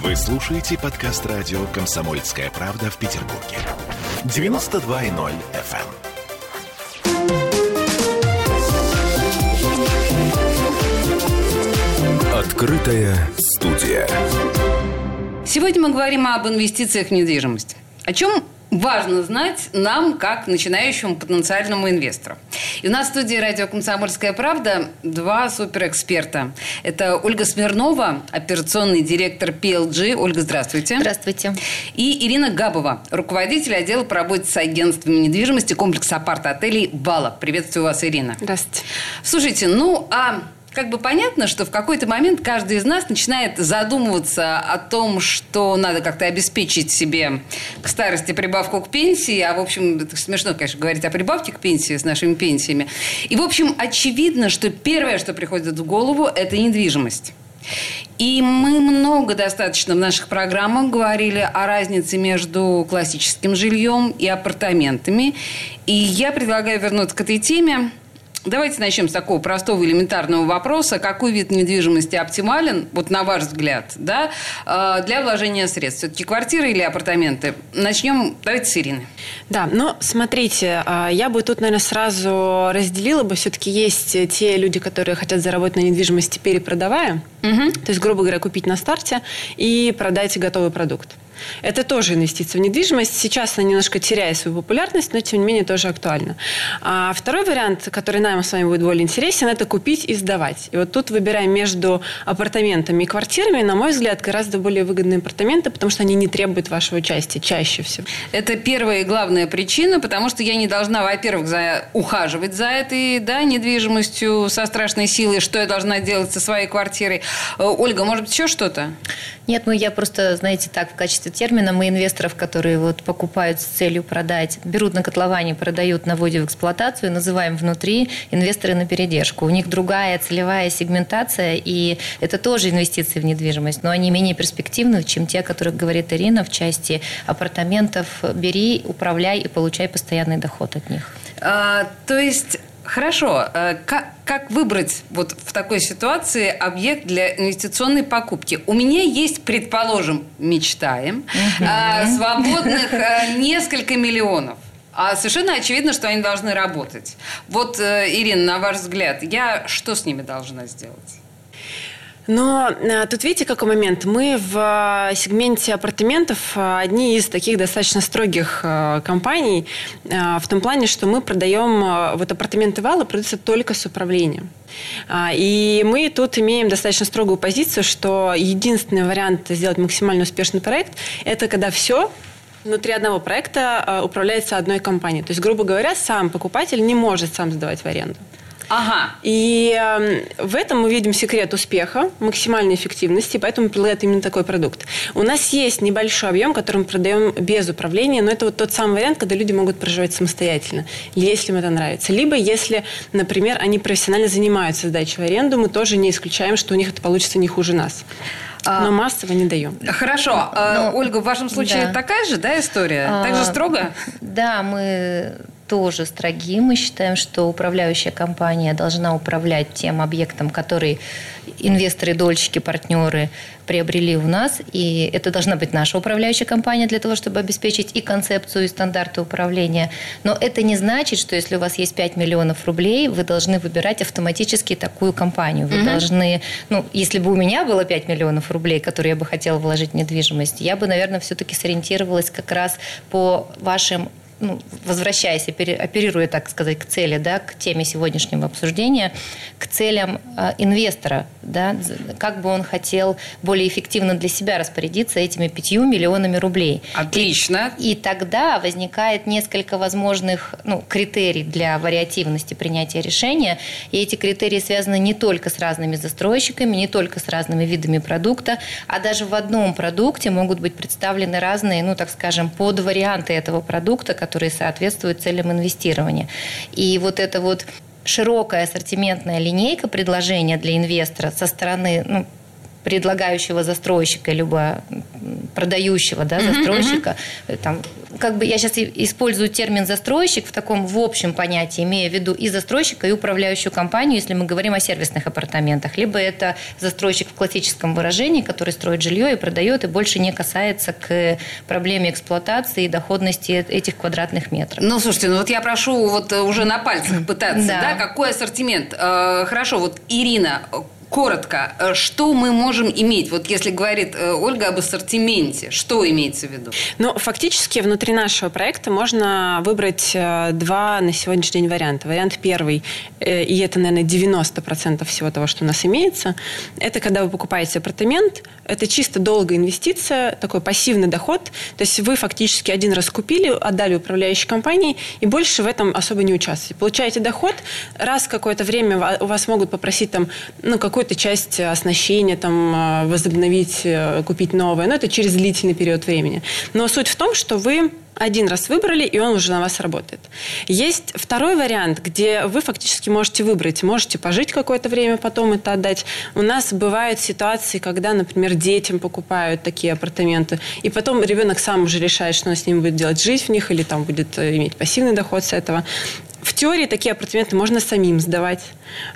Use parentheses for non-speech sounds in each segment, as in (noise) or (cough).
Вы слушаете подкаст радио «Комсомольская правда» в Петербурге. 92.0 FM. Открытая студия. Сегодня мы говорим об инвестициях в недвижимость. О чем важно знать нам, как начинающему потенциальному инвестору. И у нас в студии радио «Комсомольская правда» два суперэксперта. Это Ольга Смирнова, операционный директор PLG. Ольга, здравствуйте. Здравствуйте. И Ирина Габова, руководитель отдела по работе с агентствами недвижимости комплекса апарт-отелей «Бала». Приветствую вас, Ирина. Здравствуйте. Слушайте, ну а как бы понятно, что в какой-то момент каждый из нас начинает задумываться о том, что надо как-то обеспечить себе к старости прибавку к пенсии. А, в общем, это смешно, конечно, говорить о прибавке к пенсии с нашими пенсиями. И, в общем, очевидно, что первое, что приходит в голову, это недвижимость. И мы много достаточно в наших программах говорили о разнице между классическим жильем и апартаментами. И я предлагаю вернуться к этой теме Давайте начнем с такого простого элементарного вопроса. Какой вид недвижимости оптимален, вот на ваш взгляд, да, э, для вложения средств? Все-таки квартиры или апартаменты? Начнем, давайте с Ирины. Да, но смотрите, э, я бы тут, наверное, сразу разделила бы. Все-таки есть те люди, которые хотят заработать на недвижимости, перепродавая. Угу. То есть, грубо говоря, купить на старте и продать готовый продукт. Это тоже инвестиция в недвижимость. Сейчас она немножко теряет свою популярность, но тем не менее тоже актуальна. А второй вариант, который нам с вами будет более интересен, это купить и сдавать. И вот тут выбираем между апартаментами и квартирами, на мой взгляд, гораздо более выгодные апартаменты, потому что они не требуют вашего участия чаще всего. Это первая и главная причина, потому что я не должна, во-первых, за... ухаживать за этой да, недвижимостью со страшной силой, что я должна делать со своей квартирой. Э, Ольга, может быть, еще что-то? Нет, ну я просто, знаете, так, в качестве термина мы инвесторов, которые вот покупают с целью продать, берут на котловане, продают, наводят в эксплуатацию, называем внутри инвесторы на передержку. У них другая целевая сегментация, и это тоже инвестиции в недвижимость, но они менее перспективны, чем те, о которых говорит Ирина в части апартаментов. Бери, управляй и получай постоянный доход от них. А, то есть Хорошо. Э, как, как выбрать вот в такой ситуации объект для инвестиционной покупки? У меня есть, предположим, мечтаем, угу. свободных э, несколько миллионов. А совершенно очевидно, что они должны работать. Вот, Ирина, на ваш взгляд, я что с ними должна сделать? Но а, тут видите, какой момент. Мы в а, сегменте апартаментов а, одни из таких достаточно строгих компаний в том плане, что мы продаем вот апартаменты вала продаются только с управлением. И мы тут имеем достаточно строгую позицию, что единственный вариант сделать максимально успешный проект – это когда все внутри одного проекта управляется одной компанией. То есть, грубо говоря, сам покупатель не может сам сдавать в аренду. Ага. И э, в этом мы видим секрет успеха, максимальной эффективности, поэтому предлагают именно такой продукт. У нас есть небольшой объем, который мы продаем без управления, но это вот тот самый вариант, когда люди могут проживать самостоятельно, если им это нравится. Либо если, например, они профессионально занимаются сдачей в аренду, мы тоже не исключаем, что у них это получится не хуже нас. А, но массово не даем. Хорошо. А, но, Ольга, в вашем случае да. такая же да, история? А, так же строго? Да, мы тоже строги. Мы считаем, что управляющая компания должна управлять тем объектом, который инвесторы, дольщики, партнеры приобрели у нас. И это должна быть наша управляющая компания для того, чтобы обеспечить и концепцию, и стандарты управления. Но это не значит, что если у вас есть 5 миллионов рублей, вы должны выбирать автоматически такую компанию. Вы угу. должны, ну, если бы у меня было 5 миллионов рублей, которые я бы хотела вложить в недвижимость, я бы, наверное, все-таки сориентировалась как раз по вашим ну, возвращаясь, оперируя, так сказать, к цели, да, к теме сегодняшнего обсуждения, к целям э, инвестора, да, как бы он хотел более эффективно для себя распорядиться этими пятью миллионами рублей. Отлично. И, и тогда возникает несколько возможных ну, критерий для вариативности принятия решения. И эти критерии связаны не только с разными застройщиками, не только с разными видами продукта, а даже в одном продукте могут быть представлены разные, ну, так скажем, подварианты этого продукта, которые соответствуют целям инвестирования. И вот это вот широкая ассортиментная линейка предложения для инвестора со стороны ну, предлагающего застройщика, либо продающего да, застройщика, mm-hmm. там, как бы я сейчас использую термин застройщик в таком в общем понятии, имея в виду и застройщика, и управляющую компанию, если мы говорим о сервисных апартаментах. Либо это застройщик в классическом выражении, который строит жилье и продает, и больше не касается к проблеме эксплуатации и доходности этих квадратных метров. Ну, слушайте, ну вот я прошу вот уже на пальцах пытаться, да, да какой ассортимент? Э, хорошо, вот Ирина, коротко, э, что мы можем иметь? Вот если говорит э, Ольга об ассортименте, что имеется в виду? Ну, фактически внутри нашего проекта можно выбрать э, два на сегодняшний день варианта. Вариант первый, и это, наверное, 90% всего того, что у нас имеется, это когда вы покупаете апартамент, это чисто долгая инвестиция, такой пассивный доход. То есть вы фактически один раз купили, отдали управляющей компании, и больше в этом особо не участвуете. Получаете доход, раз какое-то время у вас могут попросить там, ну, какой какую-то часть оснащения там а, возобновить, э, купить новое. Но это через длительный период времени. Но суть в том, что вы один раз выбрали, и он уже на вас работает. Есть второй вариант, где вы фактически можете выбрать. Можете пожить какое-то время, потом это отдать. У нас бывают ситуации, когда, например, детям покупают такие апартаменты, и потом ребенок сам уже решает, что он с ним будет делать, жить в них или там будет э, иметь пассивный доход с этого. В теории такие апартаменты можно самим сдавать,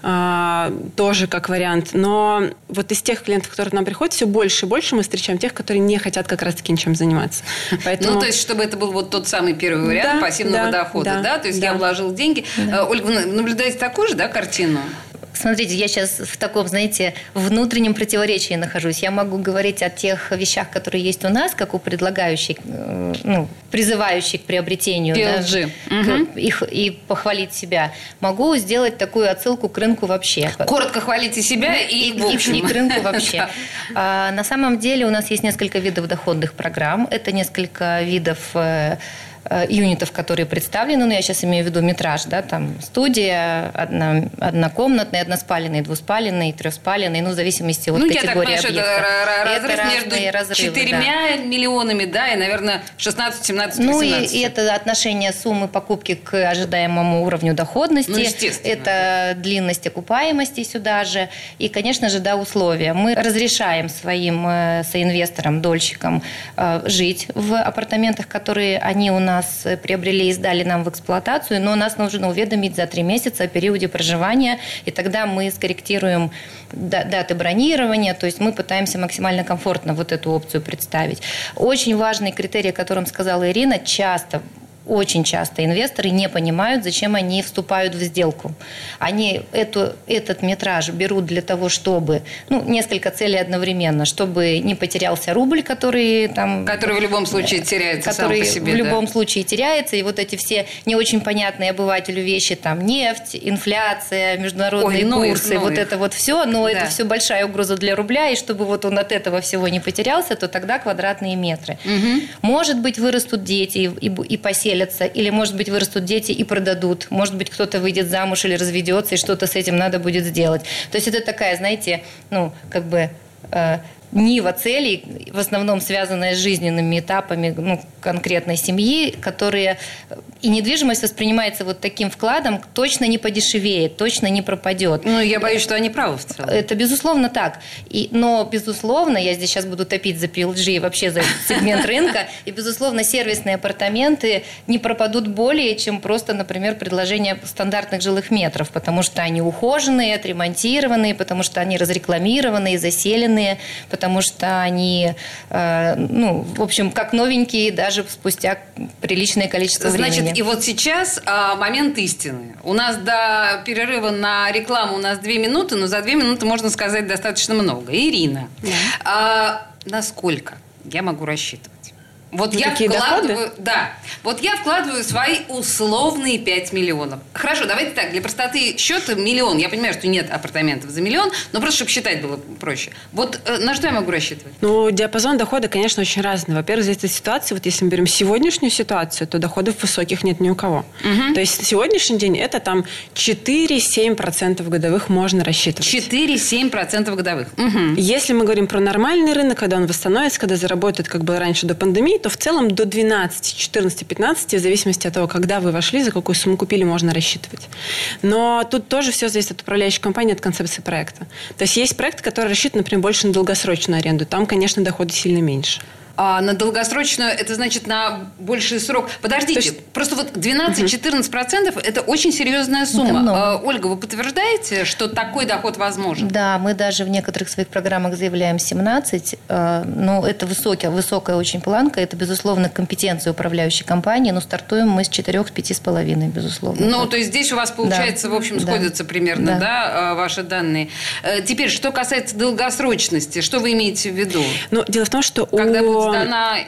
а, тоже как вариант. Но вот из тех клиентов, которые к нам приходят, все больше и больше мы встречаем тех, которые не хотят как раз-таки ничем заниматься. Поэтому... Ну, то есть, чтобы это был вот тот самый первый вариант да, пассивного да, дохода, да, да? То есть, да. я вложил деньги. Да. Ольга, вы наблюдаете такую же, да, картину? Смотрите, я сейчас в таком, знаете, внутреннем противоречии нахожусь. Я могу говорить о тех вещах, которые есть у нас, как у предлагающих, э, ну, призывающих к приобретению PLG. Да, угу. их, и похвалить себя. Могу сделать такую отсылку к рынку вообще. Коротко хвалите себя и, и, в общем. и, и к рынку вообще. (laughs) а, на самом деле у нас есть несколько видов доходных программ. Это несколько видов Э, юнитов, которые представлены, ну, я сейчас имею в виду метраж, да, там студия, одна, однокомнатный, односпаленный, двуспаленный, трехспаленный, ну, в зависимости от ну, категории я так понимаю, объекта. Это разрыв между разрывы, четырьмя да. миллионами, да, и, наверное, 16, 17, 18. Ну, и, и это отношение суммы покупки к ожидаемому уровню доходности. Ну. Это длинность окупаемости сюда же. И, конечно же, да, условия. Мы разрешаем своим э, соинвесторам, дольщикам э, жить в апартаментах, которые они у нас нас приобрели и сдали нам в эксплуатацию, но нас нужно уведомить за три месяца о периоде проживания, и тогда мы скорректируем даты бронирования, то есть мы пытаемся максимально комфортно вот эту опцию представить. Очень важный критерий, о котором сказала Ирина, часто очень часто инвесторы не понимают, зачем они вступают в сделку. Они эту, этот метраж берут для того, чтобы, ну, несколько целей одновременно, чтобы не потерялся рубль, который там... Который в любом случае теряется который сам по себе, в любом да? случае теряется, и вот эти все не очень понятные обывателю вещи, там, нефть, инфляция, международные Ой, ну курсы, ну вот это вот все, но да. это все большая угроза для рубля, и чтобы вот он от этого всего не потерялся, то тогда квадратные метры. Угу. Может быть, вырастут дети и, и, и поселят поселятся, или, может быть, вырастут дети и продадут. Может быть, кто-то выйдет замуж или разведется, и что-то с этим надо будет сделать. То есть это такая, знаете, ну, как бы э, нива целей, в основном связанная с жизненными этапами ну, конкретной семьи, которые и недвижимость воспринимается вот таким вкладом, точно не подешевеет, точно не пропадет. Ну, я боюсь, что они правы в целом. Это безусловно так. И, но, безусловно, я здесь сейчас буду топить за PLG и вообще за сегмент (laughs) рынка, и, безусловно, сервисные апартаменты не пропадут более, чем просто, например, предложение стандартных жилых метров, потому что они ухоженные, отремонтированные, потому что они разрекламированные, заселенные, потому что они, э, ну, в общем, как новенькие даже спустя приличное количество Значит, времени. и вот сейчас а, момент истины. У нас до перерыва на рекламу у нас две минуты, но за две минуты можно сказать достаточно много. Ирина, да. а, насколько я могу рассчитывать? Вот ну, я вкладываю, доходы? да, вот я вкладываю свои условные 5 миллионов. Хорошо, давайте так, для простоты счета миллион. Я понимаю, что нет апартаментов за миллион, но просто чтобы считать было проще. Вот э, на что я могу рассчитывать? Ну, диапазон дохода, конечно, очень разный. Во-первых, зависит от ситуации. Вот если мы берем сегодняшнюю ситуацию, то доходов высоких нет ни у кого. Угу. То есть сегодняшний день это там 4-7% годовых можно рассчитывать. 4-7% годовых. Угу. Если мы говорим про нормальный рынок, когда он восстановится, когда заработает, как было раньше до пандемии, то в целом до 12, 14, 15, в зависимости от того, когда вы вошли, за какую сумму купили, можно рассчитывать. Но тут тоже все зависит от управляющей компании, от концепции проекта. То есть есть проекты, которые рассчитаны, например, больше на долгосрочную аренду. Там, конечно, доходы сильно меньше. А на долгосрочную это значит на больший срок. Подождите, есть... просто вот 12-14% угу. это очень серьезная сумма. А, Ольга, вы подтверждаете, что такой доход возможен? Да, мы даже в некоторых своих программах заявляем 17, а, но это высокая, высокая очень планка, это, безусловно, компетенция управляющей компании, но стартуем мы с 4-5,5, безусловно. Ну, то есть здесь у вас, получается, да. в общем, сходятся да. примерно, да. да, ваши данные. Э, теперь, что касается долгосрочности, что вы имеете в виду? Ну, дело в том, что Когда у... сдана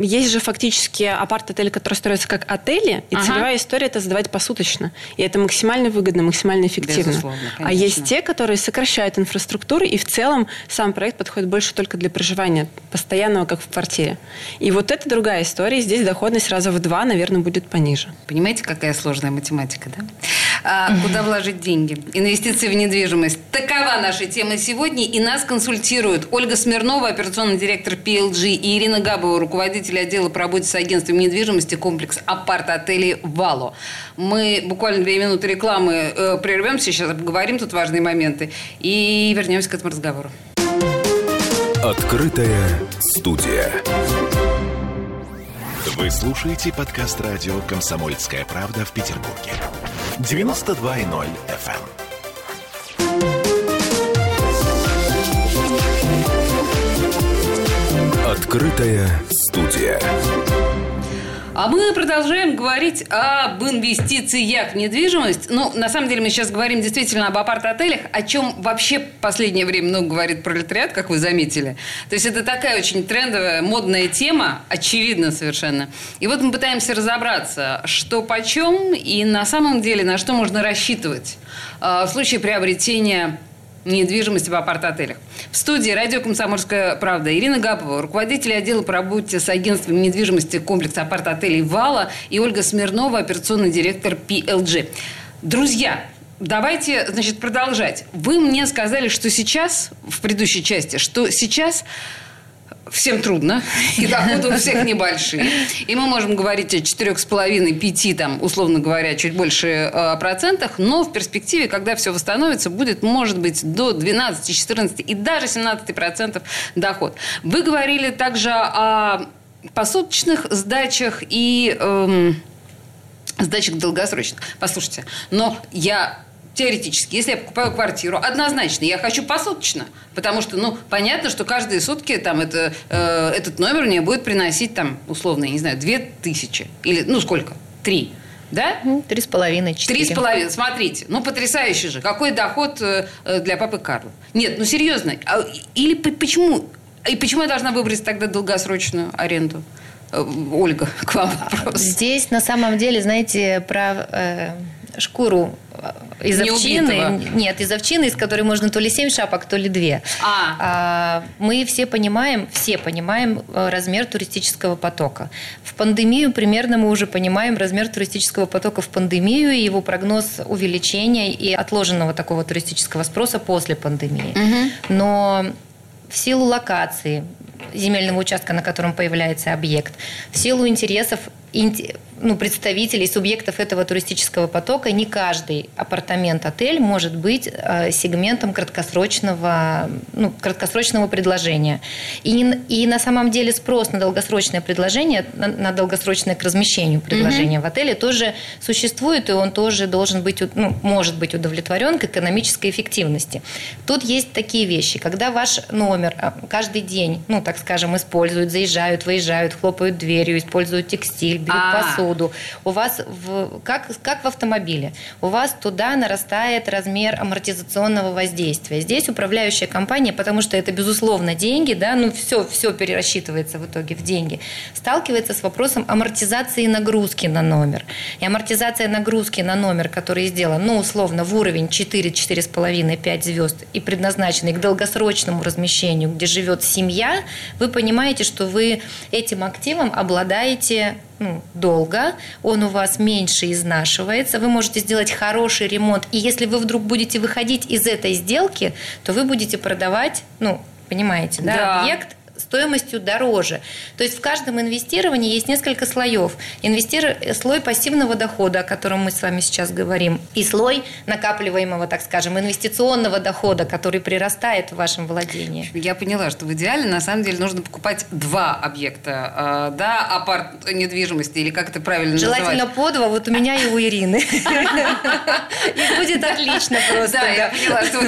есть же фактически апарт-отели, которые строятся как отели, и ага. целевая история – это сдавать посуточно. И это максимально выгодно, максимально эффективно. Безусловно, а есть те, которые сокращают инфраструктуру, и в целом сам проект подходит больше только для проживания, постоянного, как в квартире. И вот это другая история. Здесь доходность раза в два, наверное, будет пониже. Понимаете, какая сложная математика, да? А, куда вложить деньги? Инвестиции в недвижимость. Такова наша тема сегодня, и нас консультируют Ольга Смирнова, операционный директор PLG, и Ирина Габова, руководитель отдела по работе с агентством недвижимости комплекс апарт-отелей «Вало». Мы буквально две минуты рекламы э, прервемся, сейчас обговорим тут важные моменты и вернемся к этому разговору. Открытая студия. Вы слушаете подкаст радио «Комсомольская правда» в Петербурге. 92.0 FM. Эм. Открытая студия. А мы продолжаем говорить об инвестициях в недвижимость. Ну, на самом деле, мы сейчас говорим действительно об апарт-отелях, о чем вообще в последнее время много говорит пролетариат, как вы заметили. То есть, это такая очень трендовая, модная тема, очевидно совершенно. И вот мы пытаемся разобраться, что почем и на самом деле на что можно рассчитывать э, в случае приобретения недвижимости в апарт-отелях. В студии радио «Комсомольская правда» Ирина Гапова, руководитель отдела по работе с агентством недвижимости комплекса апарт-отелей «Вала» и Ольга Смирнова, операционный директор PLG. Друзья, давайте, значит, продолжать. Вы мне сказали, что сейчас, в предыдущей части, что сейчас всем трудно, и доходы (laughs) у всех небольшие. И мы можем говорить о 4,5-5, там, условно говоря, чуть больше э, процентах, но в перспективе, когда все восстановится, будет, может быть, до 12, 14 и даже 17 процентов доход. Вы говорили также о посуточных сдачах и... Эм, сдачах долгосрочных. Послушайте, но я теоретически, если я покупаю квартиру, однозначно я хочу посуточно. Потому что, ну, понятно, что каждые сутки там это, э, этот номер мне будет приносить там, условно, я не знаю, две тысячи. Или, ну, сколько? Три. Да? Три с половиной, четыре. Три с половиной. Смотрите, ну потрясающий же. Какой доход э, э, для папы Карла? Нет, ну серьезно. А, или почему? И почему я должна выбрать тогда долгосрочную аренду? Ольга, к вам вопрос. Здесь на самом деле, знаете, про э, шкуру из не овчины. Нет, из овчины, из которой можно то ли семь шапок, то ли две. А. А, мы все понимаем, все понимаем э, размер туристического потока. В пандемию примерно мы уже понимаем размер туристического потока в пандемию и его прогноз увеличения и отложенного такого туристического спроса после пандемии. Угу. Но в силу локации, земельного участка, на котором появляется объект, в силу интересов ну, представителей, субъектов этого туристического потока, не каждый апартамент-отель может быть э, сегментом краткосрочного, ну, краткосрочного предложения. И, и на самом деле спрос на долгосрочное предложение, на, на долгосрочное к размещению предложения mm-hmm. в отеле тоже существует, и он тоже должен быть, ну, может быть удовлетворен к экономической эффективности. Тут есть такие вещи, когда ваш номер э, каждый день, ну, так скажем, используют, заезжают, выезжают, хлопают дверью, используют текстиль, берут а посуду, у вас в, как, как в автомобиле, у вас туда нарастает размер амортизационного воздействия. Здесь управляющая компания, потому что это, безусловно, деньги, да, ну все, все перерасчитывается в итоге в деньги, сталкивается с вопросом амортизации нагрузки на номер. И амортизация нагрузки на номер, который сделан, ну, условно, в уровень 4, 4,5, 5 звезд и предназначенный к долгосрочному размещению, где живет семья, вы понимаете, что вы этим активом обладаете ну, долго, он у вас меньше изнашивается, вы можете сделать хороший ремонт, и если вы вдруг будете выходить из этой сделки, то вы будете продавать, ну, понимаете, да, да. объект стоимостью дороже. То есть в каждом инвестировании есть несколько слоев. Инвестир... Слой пассивного дохода, о котором мы с вами сейчас говорим, и слой накапливаемого, так скажем, инвестиционного дохода, который прирастает в вашем владении. Я поняла, что в идеале на самом деле нужно покупать два объекта, э, да, апарт недвижимости, или как это правильно Желательно называть? по два, вот у меня и у Ирины. И будет отлично просто. Да, я поняла, что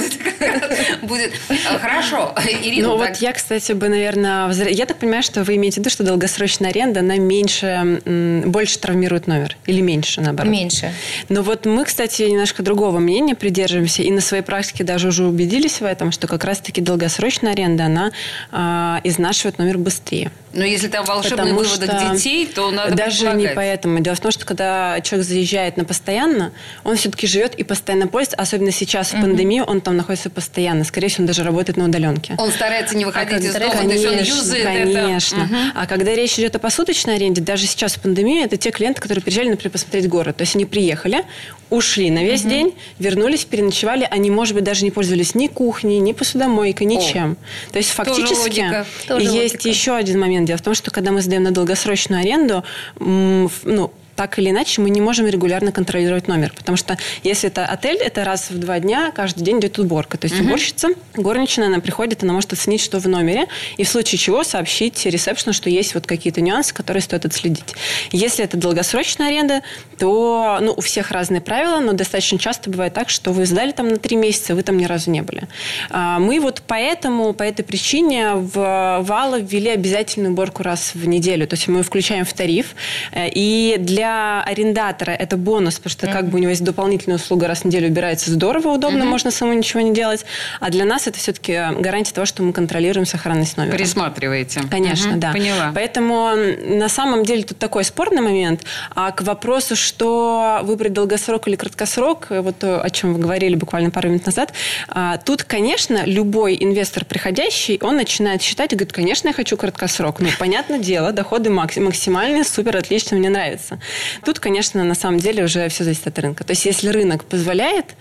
будет. (laughs) Э, хорошо, Ирина. Ну вот я, кстати, бы, наверное, я так понимаю, что вы имеете в виду, что долгосрочная аренда, она меньше, больше травмирует номер или меньше, наоборот? Меньше. Но вот мы, кстати, немножко другого мнения придерживаемся и на своей практике даже уже убедились в этом, что как раз-таки долгосрочная аренда, она э, изнашивает номер быстрее. Но если там волшебный Потому выводок что детей, то надо Даже не поэтому. Дело в том, что когда человек заезжает на постоянно, он все-таки живет и постоянно пользуется, особенно сейчас в пандемию, он там находится постоянно. Скорее всего, он даже работает на удаленке. Он старается не выходить а из дома, конечно, есть он юзает конечно. это. А когда речь идет о посуточной аренде, даже сейчас в пандемию, это те клиенты, которые приезжали, например, посмотреть город. То есть они приехали, ушли на весь угу. день, вернулись, переночевали, они, может быть, даже не пользовались ни кухней, ни посудомойкой, ничем. О, То есть фактически Тоже есть логика. еще один момент. Дело в том, что когда мы сдаем на долгосрочную аренду, ну, так или иначе мы не можем регулярно контролировать номер. Потому что если это отель, это раз в два дня каждый день идет уборка. То есть угу. уборщица, горничная, она приходит, она может оценить, что в номере, и в случае чего сообщить ресепшену, что есть вот какие-то нюансы, которые стоит отследить. Если это долгосрочная аренда, то ну, у всех разные правила, но достаточно часто бывает так, что вы сдали там на три месяца, вы там ни разу не были. А, мы вот поэтому, по этой причине в Вала ввели обязательную уборку раз в неделю. То есть мы включаем в тариф. Э, и для для арендатора это бонус, потому что mm-hmm. как бы у него есть дополнительная услуга раз в неделю убирается здорово, удобно, mm-hmm. можно самому ничего не делать. А для нас это все-таки гарантия того, что мы контролируем сохранность номера. Присматриваете. Конечно, mm-hmm. да. Поняла. Поэтому на самом деле тут такой спорный момент. А к вопросу, что выбрать долгосрок или краткосрок, вот то, о чем вы говорили буквально пару минут назад, а, тут, конечно, любой инвестор приходящий, он начинает считать и говорит, конечно, я хочу краткосрок. Ну, понятное дело, доходы максимальные, супер, отлично, мне нравится. Тут, конечно, на самом деле уже все зависит от рынка. То есть, если рынок позволяет,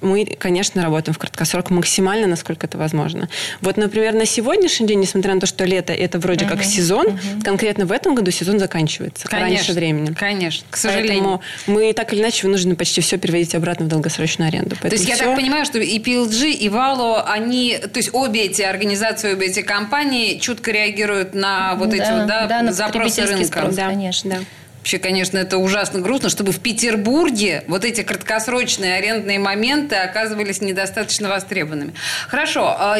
мы, конечно, работаем в краткосрок максимально, насколько это возможно. Вот, например, на сегодняшний день, несмотря на то, что лето это вроде uh-huh. как сезон, uh-huh. конкретно в этом году сезон заканчивается конечно, раньше времени. Конечно, к сожалению. Поэтому мы так или иначе вынуждены почти все переводить обратно в долгосрочную аренду. Поэтому то есть все... я так понимаю, что и PLG, и Valo, они, то есть обе эти организации, обе эти компании чутко реагируют на вот да, эти вот, да, да, запросы рынка. Спрос, да, конечно. Да. Вообще, конечно, это ужасно грустно, чтобы в Петербурге вот эти краткосрочные арендные моменты оказывались недостаточно востребованными. Хорошо, а,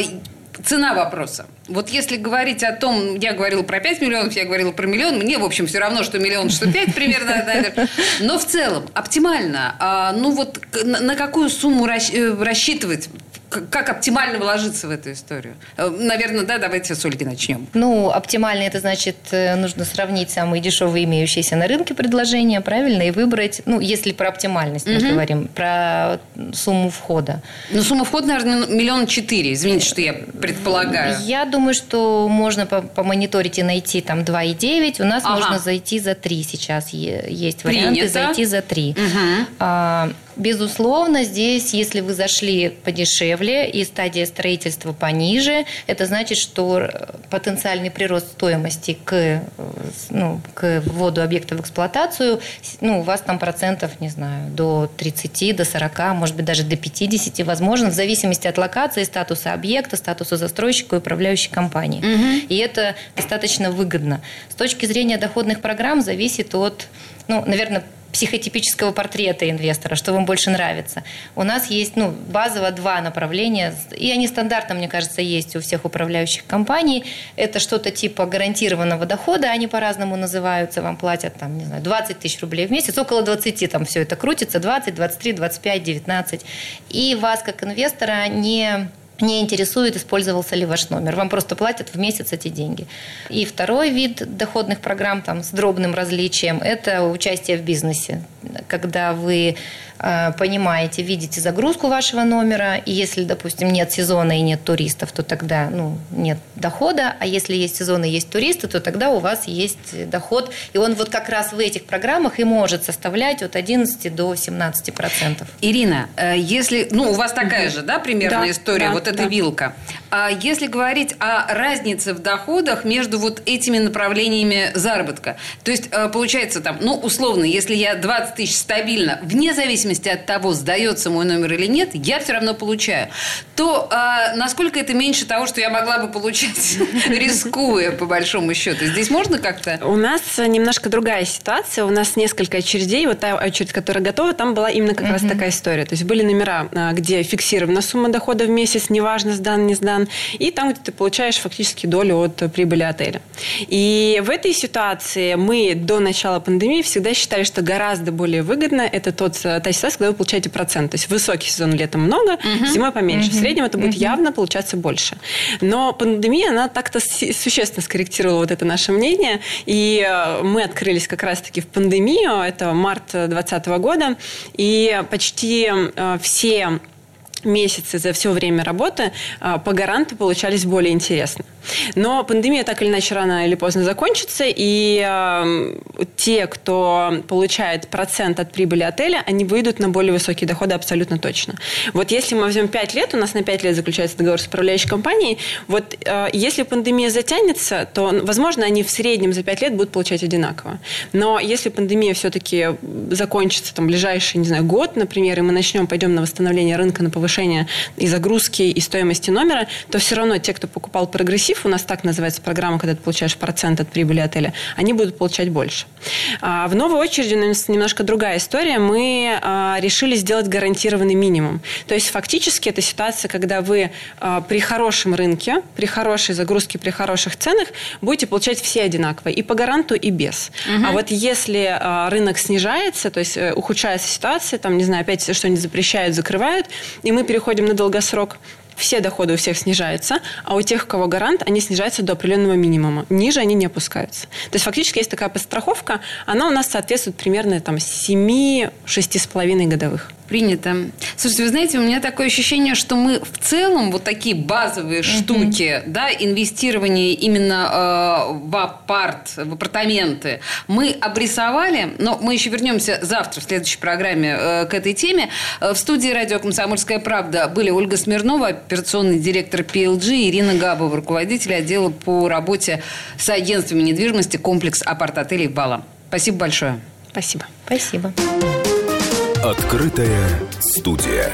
цена вопроса. Вот если говорить о том, я говорила про 5 миллионов, я говорила про миллион, мне, в общем, все равно, что миллион, что 5 примерно. Но в целом, оптимально, а, ну вот на какую сумму э, рассчитывать как оптимально вложиться в эту историю? Э, наверное, да, давайте с Ольги начнем. Ну, оптимально это значит, э, нужно сравнить самые дешевые имеющиеся на рынке предложения, правильно, и выбрать, ну, если про оптимальность угу. мы говорим, про сумму входа. Ну, сумма входа, наверное, миллион четыре, извините, что я предполагаю. Я думаю, что можно помониторить и найти там 2,9, у нас ага. можно зайти за 3 сейчас, есть варианты Принято. зайти за 3. Угу. Безусловно, здесь, если вы зашли подешевле и стадия строительства пониже, это значит, что потенциальный прирост стоимости к, ну, к вводу объекта в эксплуатацию, ну, у вас там процентов, не знаю, до 30, до 40, может быть, даже до 50 возможно, в зависимости от локации, статуса объекта, статуса застройщика и управляющей компании. Угу. И это достаточно выгодно. С точки зрения доходных программ зависит от, ну, наверное, психотипического портрета инвестора, что вам больше нравится. У нас есть ну, базово два направления, и они стандартно, мне кажется, есть у всех управляющих компаний. Это что-то типа гарантированного дохода, они по-разному называются, вам платят там, не знаю, 20 тысяч рублей в месяц, около 20 там все это крутится, 20, 23, 25, 19. И вас как инвестора не не интересует, использовался ли ваш номер. Вам просто платят в месяц эти деньги. И второй вид доходных программ там, с дробным различием – это участие в бизнесе. Когда вы понимаете, видите загрузку вашего номера, и если, допустим, нет сезона и нет туристов, то тогда ну, нет дохода, а если есть сезон и есть туристы, то тогда у вас есть доход, и он вот как раз в этих программах и может составлять от 11 до 17 процентов. Ирина, э, если, ну, у вас такая же, да, примерная да, история, да, вот вот эта да. вилка. А если говорить о разнице в доходах между вот этими направлениями заработка, то есть э, получается там, ну, условно, если я 20 тысяч стабильно, вне зависимости от того, сдается мой номер или нет, я все равно получаю, то э, насколько это меньше того, что я могла бы получать, (laughs) рискуя, по большому счету? Здесь можно как-то... У нас немножко другая ситуация. У нас несколько очередей. Вот та очередь, которая готова, там была именно как раз такая история. То есть были номера, а, где фиксирована сумма дохода в месяц, неважно, сдан, не сдан. И там, где ты получаешь фактически долю от прибыли отеля. И в этой ситуации мы до начала пандемии всегда считали, что гораздо более выгодно это тот, та ситуация, когда вы получаете процент. То есть высокий сезон летом много, угу. зимой поменьше. Угу. В среднем это будет угу. явно получаться больше. Но пандемия, она так-то существенно скорректировала вот это наше мнение. И э, мы открылись как раз-таки в пандемию. Это март 2020 года. И почти э, все месяцы за все время работы а, по гаранту получались более интересны. Но пандемия так или иначе рано или поздно закончится, и э, те, кто получает процент от прибыли отеля, они выйдут на более высокие доходы абсолютно точно. Вот если мы возьмем 5 лет, у нас на 5 лет заключается договор с управляющей компанией, вот э, если пандемия затянется, то, возможно, они в среднем за 5 лет будут получать одинаково. Но если пандемия все-таки закончится там ближайший, не знаю, год, например, и мы начнем, пойдем на восстановление рынка, на повышение и загрузки, и стоимости номера, то все равно те, кто покупал прогрессив, у нас так называется программа, когда ты получаешь процент от прибыли отеля, они будут получать больше. А в новой очереди у нас немножко другая история. Мы а, решили сделать гарантированный минимум. То есть фактически это ситуация, когда вы а, при хорошем рынке, при хорошей загрузке, при хороших ценах будете получать все одинаково, и по гаранту, и без. Угу. А вот если рынок снижается, то есть э, ухудшается ситуация, там, не знаю, опять что-нибудь запрещают, закрывают, и мы переходим на долгосрок, все доходы у всех снижаются, а у тех, у кого гарант, они снижаются до определенного минимума. Ниже они не опускаются. То есть фактически есть такая подстраховка, она у нас соответствует примерно там 7-6,5 годовых принято. Слушайте, вы знаете, у меня такое ощущение, что мы в целом вот такие базовые mm-hmm. штуки, да, инвестирование именно э, в апарт, в апартаменты, мы обрисовали, но мы еще вернемся завтра в следующей программе э, к этой теме. Э, в студии радио «Комсомольская правда» были Ольга Смирнова, операционный директор PLG, Ирина Габова, руководитель отдела по работе с агентствами недвижимости комплекс апарт-отелей «Бала». Спасибо большое. Спасибо. Спасибо. Открытая студия.